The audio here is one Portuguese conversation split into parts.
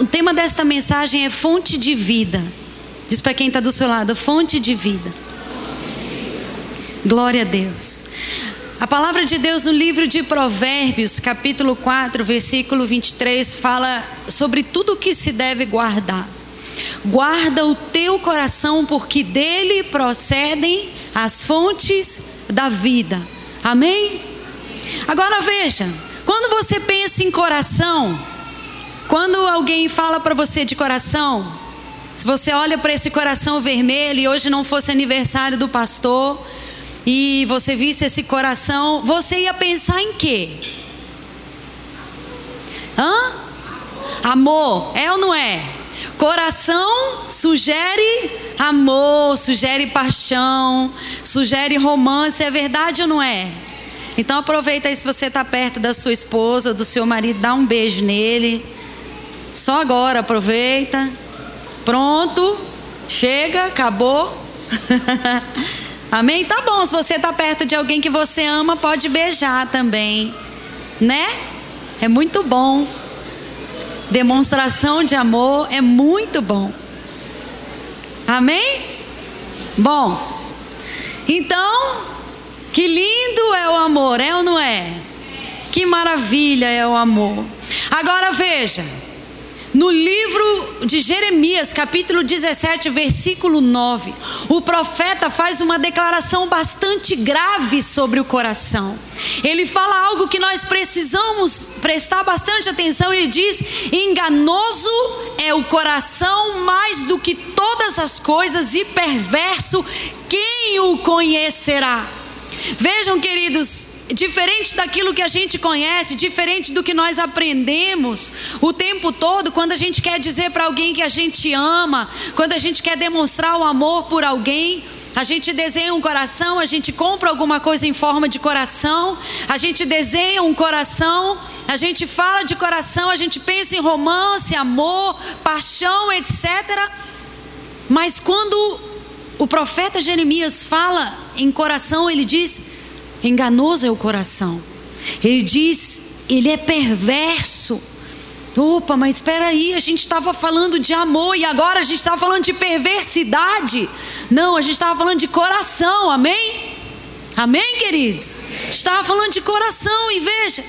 O tema desta mensagem é fonte de vida. Diz para quem está do seu lado: fonte de vida. Glória a Deus. A palavra de Deus no livro de Provérbios, capítulo 4, versículo 23, fala sobre tudo o que se deve guardar. Guarda o teu coração, porque dele procedem as fontes da vida. Amém? Agora veja, quando você pensa em coração, quando alguém fala para você de coração, se você olha para esse coração vermelho e hoje não fosse aniversário do pastor, e você visse esse coração, você ia pensar em quê? Hã? Amor, é ou não é? Coração sugere amor, sugere paixão, sugere romance, é verdade ou não é? Então aproveita aí se você está perto da sua esposa, do seu marido, dá um beijo nele. Só agora, aproveita. Pronto, chega, acabou. Amém? Tá bom, se você está perto de alguém que você ama, pode beijar também, né? É muito bom. Demonstração de amor é muito bom. Amém? Bom, então, que lindo é o amor, é ou não é? Que maravilha é o amor. Agora veja. No livro de Jeremias, capítulo 17, versículo 9, o profeta faz uma declaração bastante grave sobre o coração. Ele fala algo que nós precisamos prestar bastante atenção. Ele diz: enganoso é o coração mais do que todas as coisas, e perverso, quem o conhecerá? Vejam, queridos, diferente daquilo que a gente conhece, diferente do que nós aprendemos o tempo todo, quando a gente quer dizer para alguém que a gente ama, quando a gente quer demonstrar o amor por alguém, a gente desenha um coração, a gente compra alguma coisa em forma de coração, a gente desenha um coração, a gente fala de coração, a gente pensa em romance, amor, paixão, etc. Mas quando o profeta Jeremias fala em coração, ele diz Enganoso é o coração. Ele diz, ele é perverso. Opa, mas espera aí, a gente estava falando de amor e agora a gente está falando de perversidade. Não, a gente estava falando de coração, amém? Amém, queridos? Estava falando de coração e veja,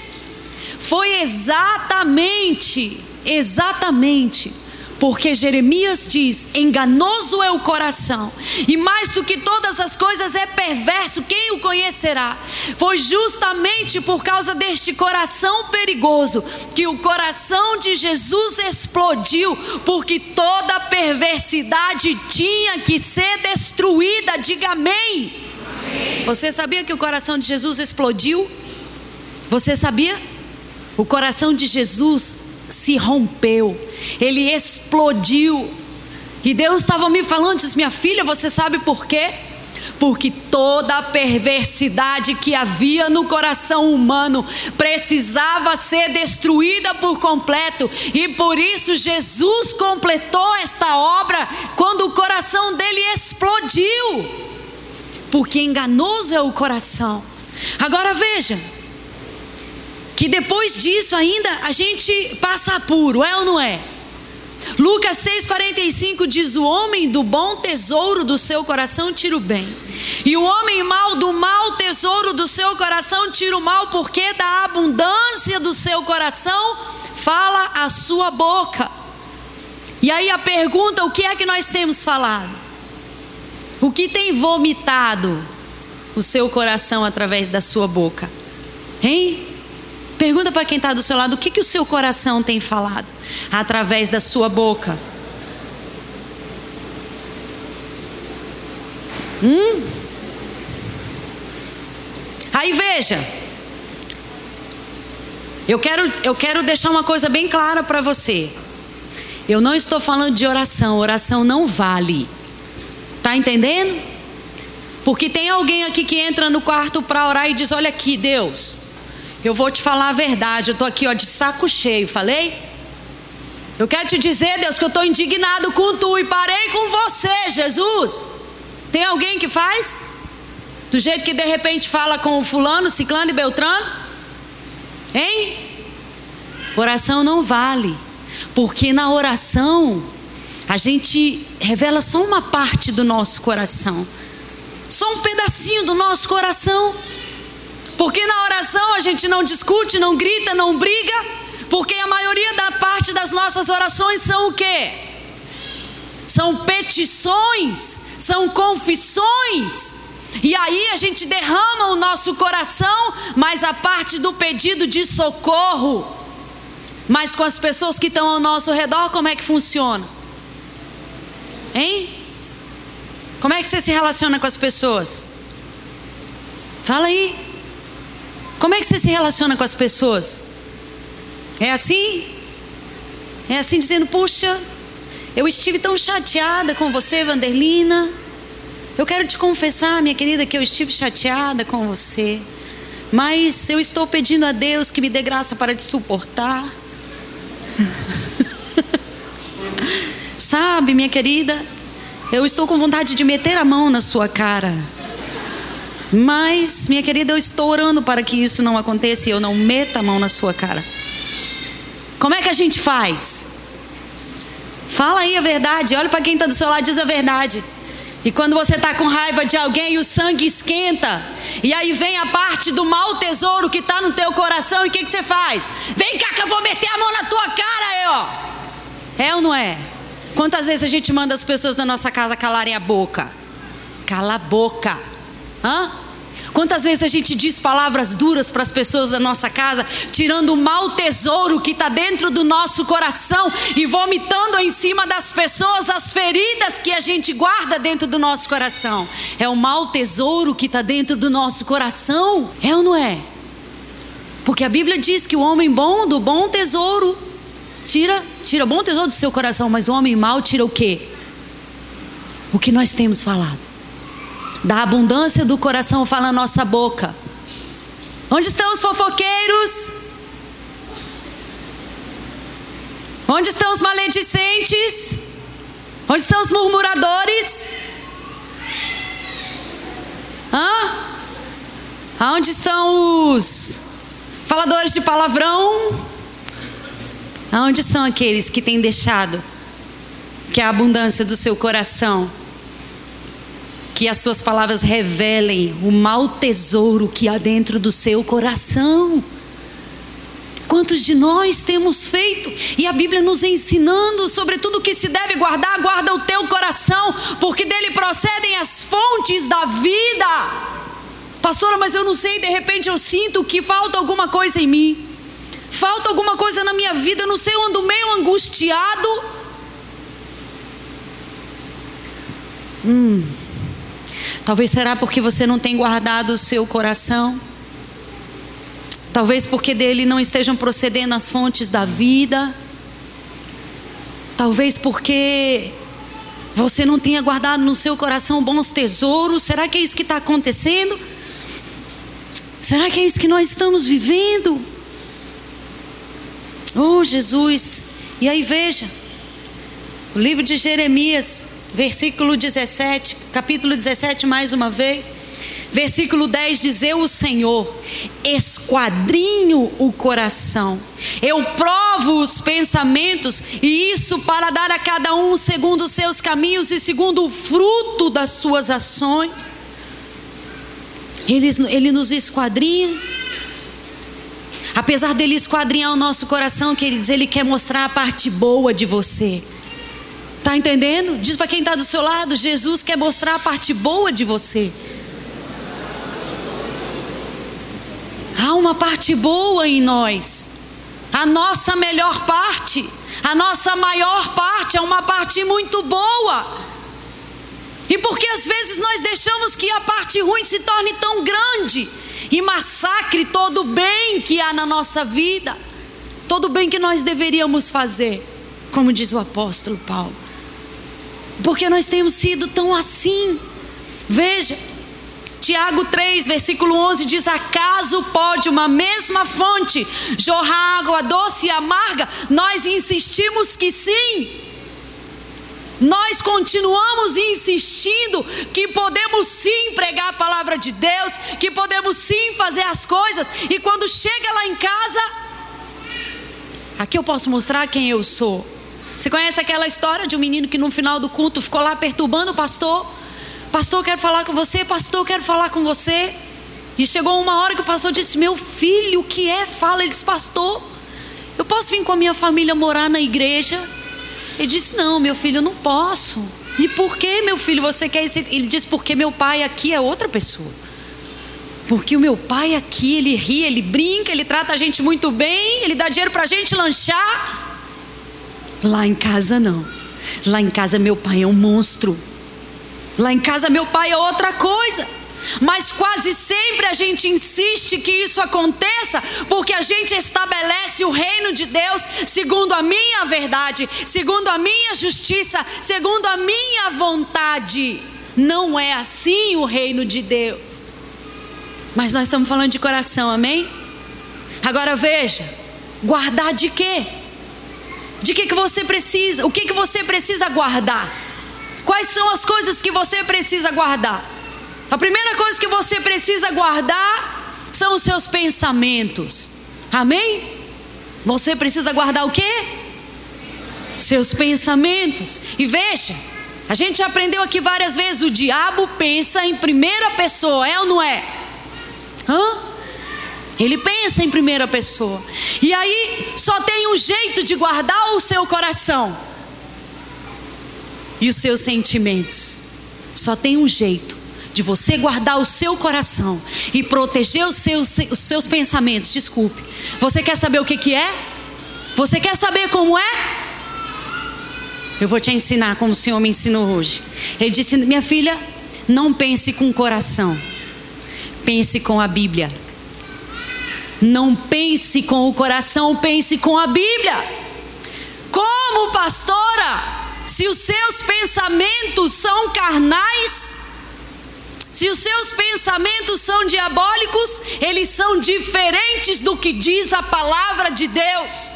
foi exatamente, exatamente porque Jeremias diz: enganoso é o coração, e mais do que todas as coisas é perverso, quem o conhecerá? Foi justamente por causa deste coração perigoso que o coração de Jesus explodiu, porque toda perversidade tinha que ser destruída. Diga amém. amém. Você sabia que o coração de Jesus explodiu? Você sabia? O coração de Jesus se rompeu, ele explodiu. E Deus estava me falando, disse: Minha filha, você sabe por quê? Porque toda a perversidade que havia no coração humano precisava ser destruída por completo, e por isso Jesus completou esta obra quando o coração dele explodiu. Porque enganoso é o coração. Agora veja, que depois disso ainda a gente passa apuro, é ou não é? Lucas 6,45 diz: O homem do bom tesouro do seu coração tira o bem, e o homem mau do mau tesouro do seu coração tira o mal, porque da abundância do seu coração fala a sua boca. E aí a pergunta: o que é que nós temos falado? O que tem vomitado o seu coração através da sua boca? Hein? Pergunta para quem está do seu lado: o que, que o seu coração tem falado através da sua boca? Hum? Aí veja, eu quero, eu quero deixar uma coisa bem clara para você. Eu não estou falando de oração, oração não vale. Tá entendendo? Porque tem alguém aqui que entra no quarto para orar e diz: Olha aqui, Deus, eu vou te falar a verdade, eu estou aqui ó, de saco cheio, falei? Eu quero te dizer, Deus, que eu estou indignado com tu e parei com você, Jesus. Tem alguém que faz? Do jeito que de repente fala com o fulano, ciclano e beltrano? Hein? Oração não vale. Porque na oração, a gente revela só uma parte do nosso coração, só um pedacinho do nosso coração. Porque na oração a gente não discute, não grita, não briga, porque a maioria da parte das nossas orações são o quê? São petições, são confissões. E aí a gente derrama o nosso coração, mas a parte do pedido de socorro. Mas com as pessoas que estão ao nosso redor, como é que funciona? Hein? Como é que você se relaciona com as pessoas? Fala aí. Como é que você se relaciona com as pessoas? É assim? É assim dizendo, puxa, eu estive tão chateada com você, Vanderlina. Eu quero te confessar, minha querida, que eu estive chateada com você. Mas eu estou pedindo a Deus que me dê graça para te suportar. Sabe, minha querida, eu estou com vontade de meter a mão na sua cara. Mas, minha querida, eu estou orando para que isso não aconteça e eu não meta a mão na sua cara. Como é que a gente faz? Fala aí a verdade, olha para quem está do seu lado diz a verdade. E quando você está com raiva de alguém o sangue esquenta, e aí vem a parte do mau tesouro que está no teu coração, e o que, que você faz? Vem cá que eu vou meter a mão na tua cara aí, ó. É ou não é? Quantas vezes a gente manda as pessoas da nossa casa calarem a boca? Cala a boca. Hã? Quantas vezes a gente diz palavras duras para as pessoas da nossa casa, tirando o mau tesouro que está dentro do nosso coração e vomitando em cima das pessoas as feridas que a gente guarda dentro do nosso coração? É o mau tesouro que está dentro do nosso coração? É ou não é? Porque a Bíblia diz que o homem bom do bom tesouro tira, tira o bom tesouro do seu coração, mas o homem mau tira o quê? O que nós temos falado. Da abundância do coração fala a nossa boca. Onde estão os fofoqueiros? Onde estão os maledicentes? Onde estão os murmuradores? Hã? Aonde estão os faladores de palavrão? Aonde são aqueles que têm deixado que a abundância do seu coração que as suas palavras revelem o mau tesouro que há dentro do seu coração. Quantos de nós temos feito? E a Bíblia nos ensinando sobre tudo que se deve guardar, guarda o teu coração, porque dele procedem as fontes da vida. Pastora, mas eu não sei, de repente eu sinto que falta alguma coisa em mim. Falta alguma coisa na minha vida, eu não sei, eu ando meio angustiado. Hum, Talvez será porque você não tem guardado o seu coração. Talvez porque dele não estejam procedendo as fontes da vida. Talvez porque você não tenha guardado no seu coração bons tesouros. Será que é isso que está acontecendo? Será que é isso que nós estamos vivendo? Oh, Jesus. E aí veja, o livro de Jeremias, versículo 17, capítulo 17, mais uma vez. Versículo 10 diz: Eu, o Senhor, esquadrinho o coração, eu provo os pensamentos, e isso para dar a cada um segundo os seus caminhos e segundo o fruto das suas ações. Ele, ele nos esquadrinha. Apesar dele esquadrinhar o nosso coração, queridos, ele quer mostrar a parte boa de você. Está entendendo? Diz para quem está do seu lado: Jesus quer mostrar a parte boa de você. Há uma parte boa em nós. A nossa melhor parte, a nossa maior parte é uma parte muito boa. E porque às vezes nós deixamos que a parte ruim se torne tão grande e massacre todo o bem que há na nossa vida, todo o bem que nós deveríamos fazer, como diz o apóstolo Paulo porque nós temos sido tão assim. Veja, Tiago 3, versículo 11 diz: Acaso pode uma mesma fonte jorrar água doce e amarga? Nós insistimos que sim. Nós continuamos insistindo que podemos sim pregar a palavra de Deus, que podemos sim fazer as coisas, e quando chega lá em casa, Aqui eu posso mostrar quem eu sou. Você conhece aquela história de um menino que no final do culto ficou lá perturbando o pastor? Pastor, quero falar com você, pastor, quero falar com você. E chegou uma hora que o pastor disse: Meu filho, o que é? Fala. Ele disse: Pastor, eu posso vir com a minha família morar na igreja? Ele disse: Não, meu filho, eu não posso. E por que, meu filho, você quer isso? Ele disse: Porque meu pai aqui é outra pessoa. Porque o meu pai aqui, ele ri, ele brinca, ele trata a gente muito bem, ele dá dinheiro para a gente lanchar. Lá em casa, não. Lá em casa, meu pai é um monstro. Lá em casa, meu pai é outra coisa. Mas quase sempre a gente insiste que isso aconteça, porque a gente estabelece o reino de Deus segundo a minha verdade, segundo a minha justiça, segundo a minha vontade. Não é assim o reino de Deus. Mas nós estamos falando de coração, amém? Agora veja, guardar de quê? De que, que você precisa? O que, que você precisa guardar? Quais são as coisas que você precisa guardar? A primeira coisa que você precisa guardar são os seus pensamentos. Amém? Você precisa guardar o quê? Seus pensamentos. E veja, a gente já aprendeu aqui várias vezes: o diabo pensa em primeira pessoa, é ou não é? Hã? Ele pensa em primeira pessoa. E aí só tem um jeito de guardar o seu coração e os seus sentimentos. Só tem um jeito de você guardar o seu coração e proteger os seus, os seus pensamentos. Desculpe. Você quer saber o que, que é? Você quer saber como é? Eu vou te ensinar como o Senhor me ensinou hoje. Ele disse: Minha filha, não pense com o coração, pense com a Bíblia. Não pense com o coração, pense com a Bíblia. Como pastora, se os seus pensamentos são carnais, se os seus pensamentos são diabólicos, eles são diferentes do que diz a palavra de Deus.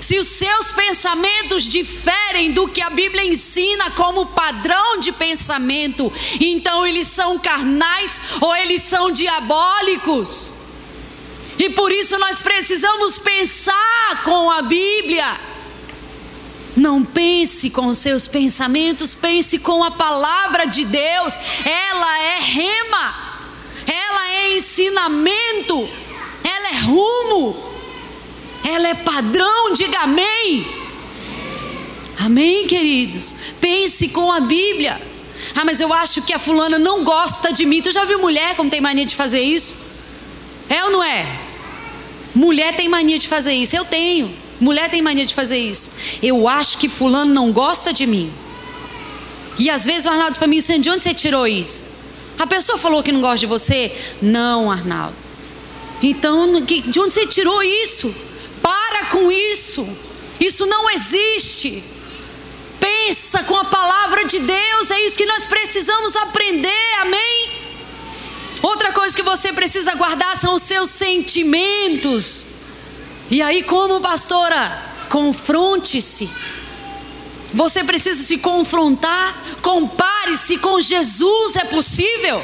Se os seus pensamentos diferem do que a Bíblia ensina como padrão de pensamento, então eles são carnais ou eles são diabólicos. E por isso nós precisamos pensar com a Bíblia. Não pense com os seus pensamentos, pense com a palavra de Deus. Ela é rema, ela é ensinamento, ela é rumo, ela é padrão. Diga amém. Amém, queridos. Pense com a Bíblia. Ah, mas eu acho que a fulana não gosta de mim. Tu já viu mulher como tem mania de fazer isso? É ou não é? Mulher tem mania de fazer isso. Eu tenho. Mulher tem mania de fazer isso. Eu acho que fulano não gosta de mim. E às vezes o Arnaldo diz para mim, de onde você tirou isso? A pessoa falou que não gosta de você? Não, Arnaldo. Então, de onde você tirou isso? Para com isso. Isso não existe. Pensa com a palavra de Deus, é isso que nós precisamos aprender, amém? Outra coisa que você precisa guardar são os seus sentimentos. E aí, como pastora, confronte-se. Você precisa se confrontar. Compare-se com Jesus, é possível?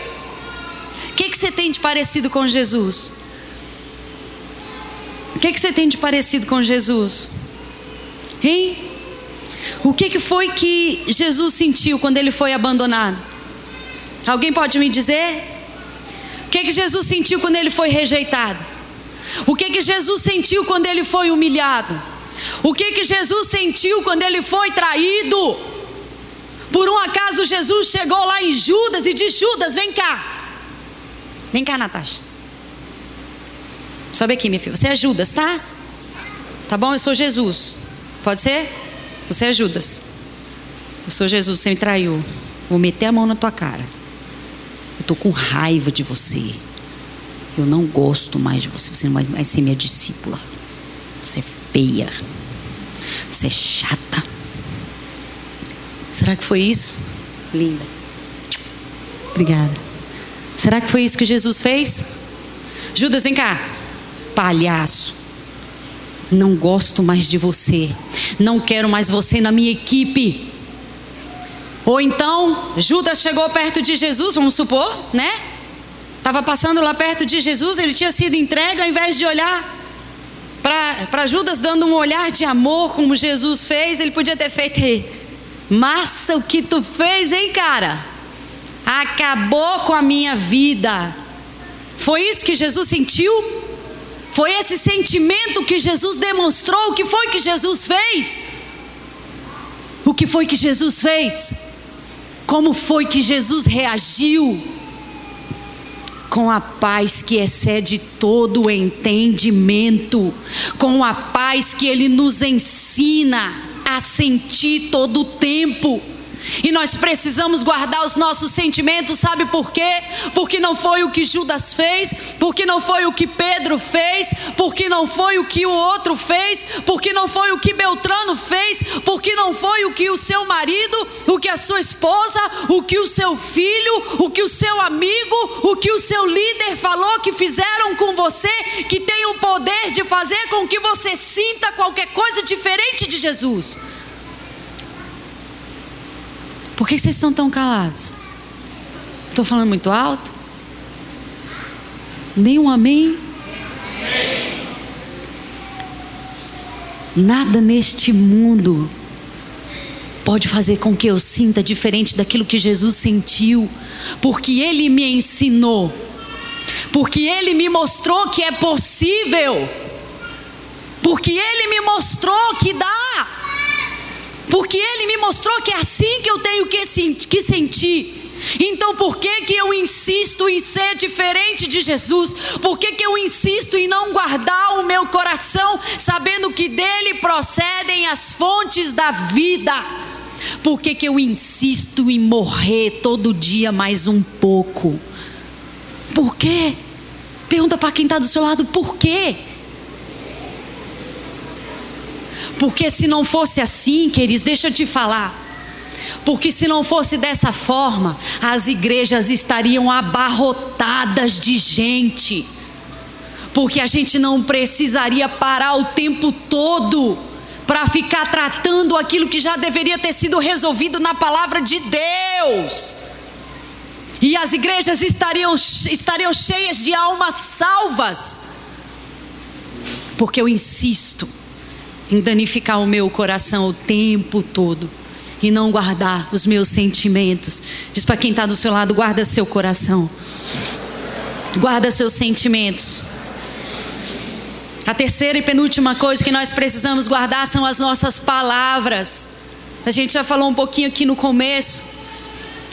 O que, que você tem de parecido com Jesus? O que, que você tem de parecido com Jesus? Hein? O que, que foi que Jesus sentiu quando ele foi abandonado? Alguém pode me dizer? Que, que Jesus sentiu quando ele foi rejeitado? O que que Jesus sentiu quando ele foi humilhado? O que que Jesus sentiu quando ele foi traído? Por um acaso Jesus chegou lá em Judas e disse: Judas, vem cá. Vem cá, Natasha. Sobe aqui, minha filha. Você é Judas, tá? Tá bom? Eu sou Jesus. Pode ser? Você é Judas. Eu sou Jesus, você me traiu. Vou meter a mão na tua cara. Eu tô com raiva de você. Eu não gosto mais de você. Você não vai mais ser minha discípula. Você é feia. Você é chata. Será que foi isso? Linda. Obrigada. Será que foi isso que Jesus fez? Judas, vem cá. Palhaço. Não gosto mais de você. Não quero mais você na minha equipe. Ou então, Judas chegou perto de Jesus, vamos supor, né? Estava passando lá perto de Jesus, ele tinha sido entregue, ao invés de olhar para Judas dando um olhar de amor como Jesus fez, ele podia ter feito massa o que tu fez, hein, cara? Acabou com a minha vida. Foi isso que Jesus sentiu? Foi esse sentimento que Jesus demonstrou? O que foi que Jesus fez? O que foi que Jesus fez? Como foi que Jesus reagiu? Com a paz que excede todo o entendimento, com a paz que Ele nos ensina a sentir todo o tempo. E nós precisamos guardar os nossos sentimentos, sabe por quê? Porque não foi o que Judas fez, porque não foi o que Pedro fez, porque não foi o que o outro fez, porque não foi o que Beltrano fez, porque não foi o que o seu marido, o que a sua esposa, o que o seu filho, o que o seu amigo, o que o seu líder falou que fizeram com você, que tem o poder de fazer com que você sinta qualquer coisa diferente de Jesus. Por que vocês estão tão calados? Estou falando muito alto? Nenhum amém? Nada neste mundo pode fazer com que eu sinta diferente daquilo que Jesus sentiu, porque Ele me ensinou, porque Ele me mostrou que é possível, porque Ele me mostrou que dá porque Ele me mostrou que é assim que eu tenho que, que sentir. Então, por que, que eu insisto em ser diferente de Jesus? Por que, que eu insisto em não guardar o meu coração, sabendo que dele procedem as fontes da vida? Por que, que eu insisto em morrer todo dia mais um pouco? Por quê? Pergunta para quem está do seu lado, por quê? Porque se não fosse assim, queridos, deixa eu te falar. Porque se não fosse dessa forma, as igrejas estariam abarrotadas de gente. Porque a gente não precisaria parar o tempo todo para ficar tratando aquilo que já deveria ter sido resolvido na palavra de Deus. E as igrejas estariam, estariam cheias de almas salvas. Porque eu insisto em danificar o meu coração o tempo todo e não guardar os meus sentimentos. Diz para quem está do seu lado: guarda seu coração, guarda seus sentimentos. A terceira e penúltima coisa que nós precisamos guardar são as nossas palavras. A gente já falou um pouquinho aqui no começo.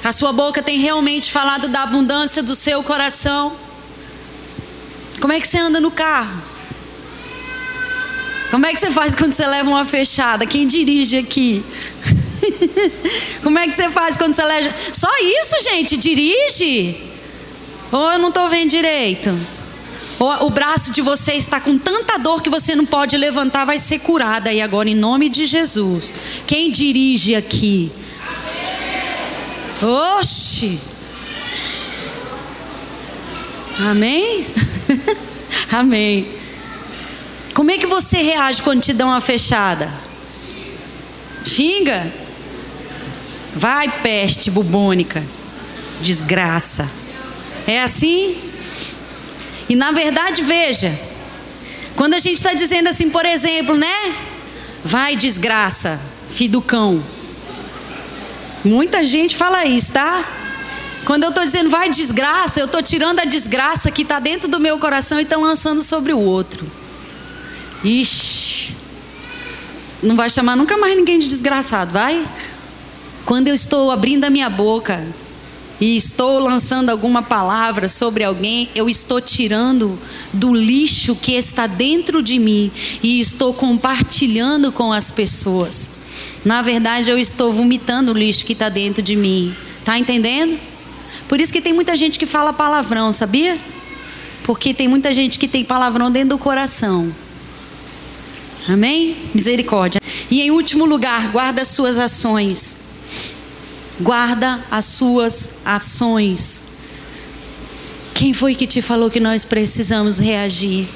A sua boca tem realmente falado da abundância do seu coração. Como é que você anda no carro? Como é que você faz quando você leva uma fechada? Quem dirige aqui? Como é que você faz quando você leva. Só isso, gente, dirige? Ou eu não estou vendo direito? Ou o braço de você está com tanta dor que você não pode levantar, vai ser curada aí agora, em nome de Jesus. Quem dirige aqui? Oxi! Amém? Amém. Como é que você reage quando te dão uma fechada? Xinga? Vai, peste bubônica. Desgraça. É assim? E na verdade, veja, quando a gente está dizendo assim, por exemplo, né? Vai, desgraça, filho do cão. Muita gente fala isso, tá? Quando eu estou dizendo vai desgraça, eu estou tirando a desgraça que está dentro do meu coração e estou lançando sobre o outro. Ixi, não vai chamar nunca mais ninguém de desgraçado, vai? Quando eu estou abrindo a minha boca e estou lançando alguma palavra sobre alguém, eu estou tirando do lixo que está dentro de mim e estou compartilhando com as pessoas. Na verdade, eu estou vomitando o lixo que está dentro de mim. Tá entendendo? Por isso que tem muita gente que fala palavrão, sabia? Porque tem muita gente que tem palavrão dentro do coração. Amém? Misericórdia. E em último lugar, guarda as suas ações. Guarda as suas ações. Quem foi que te falou que nós precisamos reagir?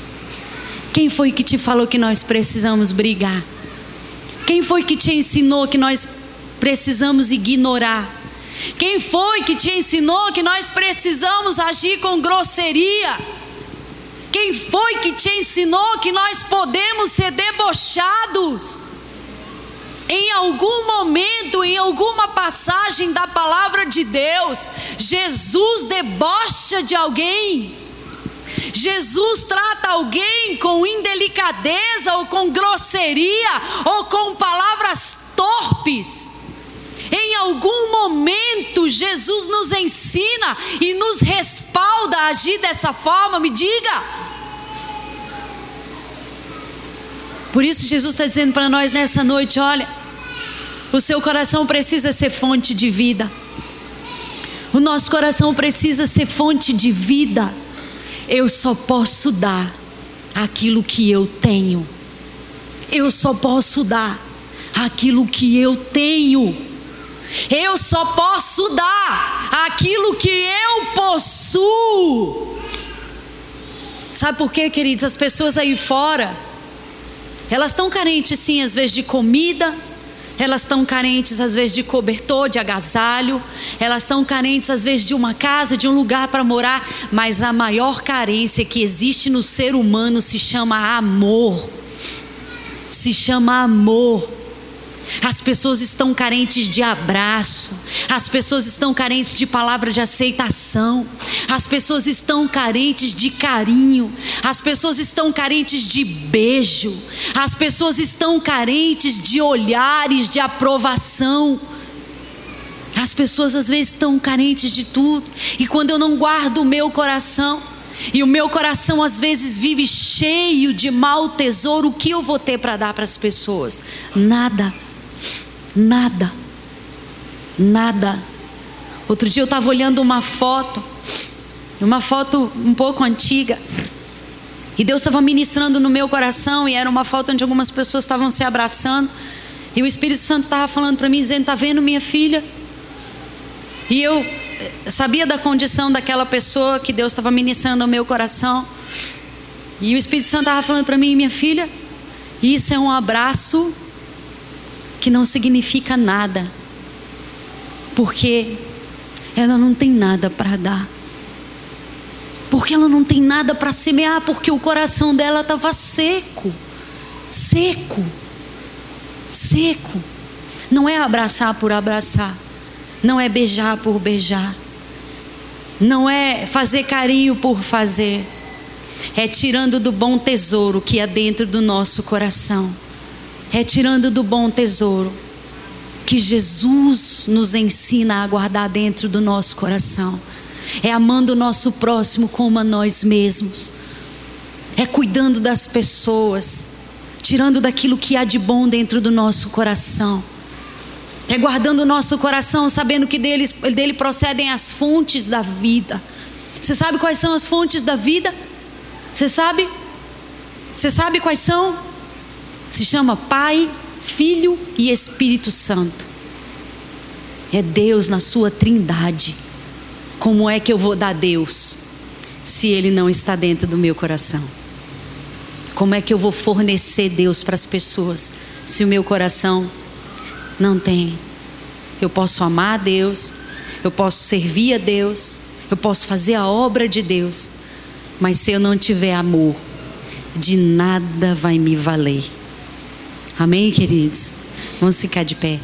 Quem foi que te falou que nós precisamos brigar? Quem foi que te ensinou que nós precisamos ignorar? Quem foi que te ensinou que nós precisamos agir com grosseria? Quem foi que te ensinou que nós podemos ser debochados? Em algum momento, em alguma passagem da palavra de Deus, Jesus debocha de alguém. Jesus trata alguém com indelicadeza ou com grosseria ou com palavras torpes. Em algum momento, Jesus nos ensina e nos respalda a agir dessa forma, me diga. Por isso, Jesus está dizendo para nós nessa noite: olha, o seu coração precisa ser fonte de vida, o nosso coração precisa ser fonte de vida. Eu só posso dar aquilo que eu tenho, eu só posso dar aquilo que eu tenho. Eu só posso dar aquilo que eu possuo. Sabe por quê, queridos? As pessoas aí fora, elas estão carentes sim, às vezes, de comida, elas estão carentes às vezes de cobertor, de agasalho, elas estão carentes às vezes de uma casa, de um lugar para morar, mas a maior carência que existe no ser humano se chama amor. Se chama amor. As pessoas estão carentes de abraço, as pessoas estão carentes de palavra de aceitação, as pessoas estão carentes de carinho, as pessoas estão carentes de beijo, as pessoas estão carentes de olhares de aprovação. As pessoas às vezes estão carentes de tudo, e quando eu não guardo o meu coração, e o meu coração às vezes vive cheio de mau tesouro, o que eu vou ter para dar para as pessoas? Nada. Nada. Nada. Outro dia eu estava olhando uma foto, uma foto um pouco antiga, e Deus estava ministrando no meu coração, e era uma foto onde algumas pessoas estavam se abraçando, e o Espírito Santo estava falando para mim, dizendo: Está vendo minha filha? E eu eh, sabia da condição daquela pessoa que Deus estava ministrando no meu coração, e o Espírito Santo estava falando para mim: Minha filha, isso é um abraço que não significa nada, porque ela não tem nada para dar, porque ela não tem nada para semear, porque o coração dela estava seco. Seco. Seco. Não é abraçar por abraçar, não é beijar por beijar, não é fazer carinho por fazer, é tirando do bom tesouro que é dentro do nosso coração retirando do bom tesouro que Jesus nos ensina a guardar dentro do nosso coração. É amando o nosso próximo como a nós mesmos. É cuidando das pessoas, tirando daquilo que há de bom dentro do nosso coração. É guardando o nosso coração, sabendo que dele, dele procedem as fontes da vida. Você sabe quais são as fontes da vida? Você sabe? Você sabe quais são? Se chama Pai, Filho e Espírito Santo. É Deus na sua trindade. Como é que eu vou dar Deus se Ele não está dentro do meu coração? Como é que eu vou fornecer Deus para as pessoas se o meu coração não tem? Eu posso amar a Deus, eu posso servir a Deus, eu posso fazer a obra de Deus, mas se eu não tiver amor, de nada vai me valer. Amém, queridos? Vamos ficar de pé.